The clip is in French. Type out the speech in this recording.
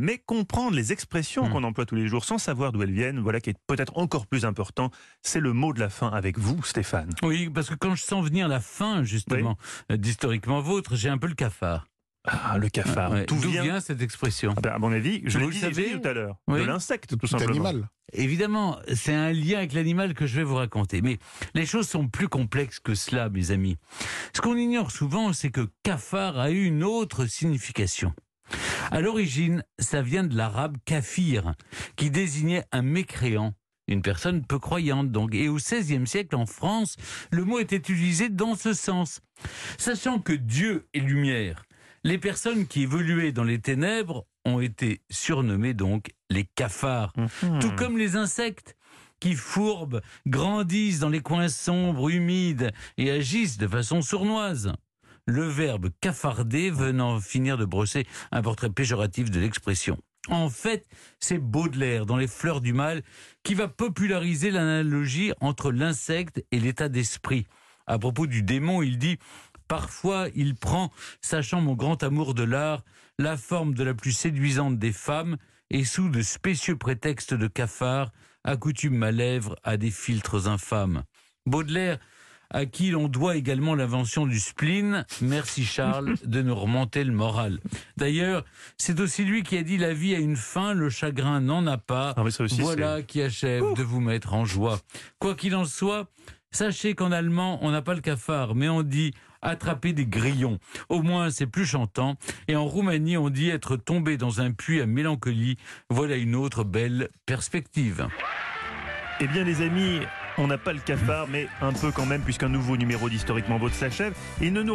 Mais comprendre les expressions Hmm. qu'on emploie tous les jours sans savoir d'où elles viennent, voilà qui est peut-être encore plus important. C'est le mot de la fin avec vous, Stéphane. Oui, parce que quand je sens venir la fin, justement, euh, d'historiquement vôtre, j'ai un peu le cafard. Ah, le cafard. Ouais. Tout D'où vient. vient cette expression Ah ben, à mon avis, je Vous l'ai le dit savez tout à l'heure. Oui. De l'insecte, tout Tout simplement. animal. Évidemment, c'est un lien avec l'animal que je vais vous raconter. Mais les choses sont plus complexes que cela, mes amis. Ce qu'on ignore souvent, c'est que cafard a eu une autre signification. À l'origine, ça vient de l'arabe kafir, qui désignait un mécréant. Une personne peu croyante, donc. Et au XVIe siècle, en France, le mot était utilisé dans ce sens. Sachant que Dieu est lumière, les personnes qui évoluaient dans les ténèbres ont été surnommées donc les cafards. Mhm. Tout comme les insectes qui fourbent, grandissent dans les coins sombres, humides et agissent de façon sournoise. Le verbe cafarder venant finir de brosser un portrait péjoratif de l'expression. En fait, c'est Baudelaire dans Les Fleurs du Mal qui va populariser l'analogie entre l'insecte et l'état d'esprit. À propos du démon, il dit Parfois, il prend, sachant mon grand amour de l'art, la forme de la plus séduisante des femmes, et sous de spécieux prétextes de cafard, accoutume ma lèvre à des filtres infâmes. Baudelaire, à qui l'on doit également l'invention du spleen, merci Charles de nous remonter le moral. D'ailleurs, c'est aussi lui qui a dit la vie a une fin, le chagrin n'en a pas. Ah, aussi, voilà qui achève de vous mettre en joie. Quoi qu'il en soit, sachez qu'en allemand, on n'a pas le cafard, mais on dit attraper des grillons. Au moins, c'est plus chantant. Et en Roumanie, on dit être tombé dans un puits à mélancolie. Voilà une autre belle perspective. Eh bien, les amis, on n'a pas le cafard, mais un peu quand même, puisqu'un nouveau numéro d'Historiquement Vôtre s'achève. Il ne nous reste